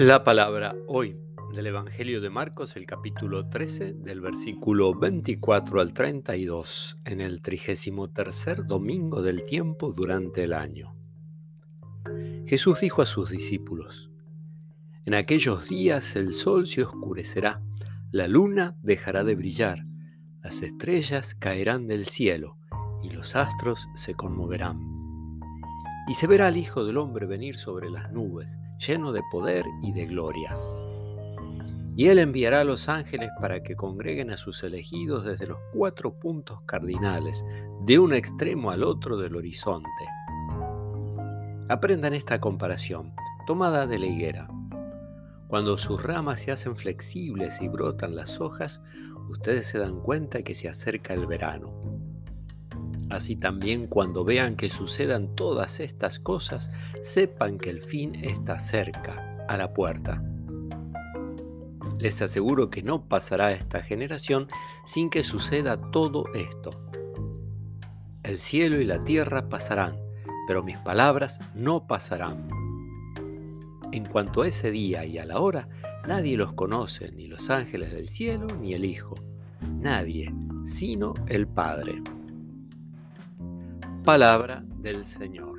La palabra hoy del Evangelio de Marcos, el capítulo 13, del versículo 24 al 32, en el trigésimo tercer domingo del tiempo durante el año. Jesús dijo a sus discípulos, En aquellos días el sol se oscurecerá, la luna dejará de brillar, las estrellas caerán del cielo y los astros se conmoverán y se verá al Hijo del Hombre venir sobre las nubes, lleno de poder y de gloria. Y él enviará a los ángeles para que congreguen a sus elegidos desde los cuatro puntos cardinales, de un extremo al otro del horizonte. Aprendan esta comparación, tomada de la higuera. Cuando sus ramas se hacen flexibles y brotan las hojas, ustedes se dan cuenta que se acerca el verano. Así también cuando vean que sucedan todas estas cosas, sepan que el fin está cerca, a la puerta. Les aseguro que no pasará esta generación sin que suceda todo esto. El cielo y la tierra pasarán, pero mis palabras no pasarán. En cuanto a ese día y a la hora, nadie los conoce, ni los ángeles del cielo, ni el Hijo. Nadie, sino el Padre palabra del Señor.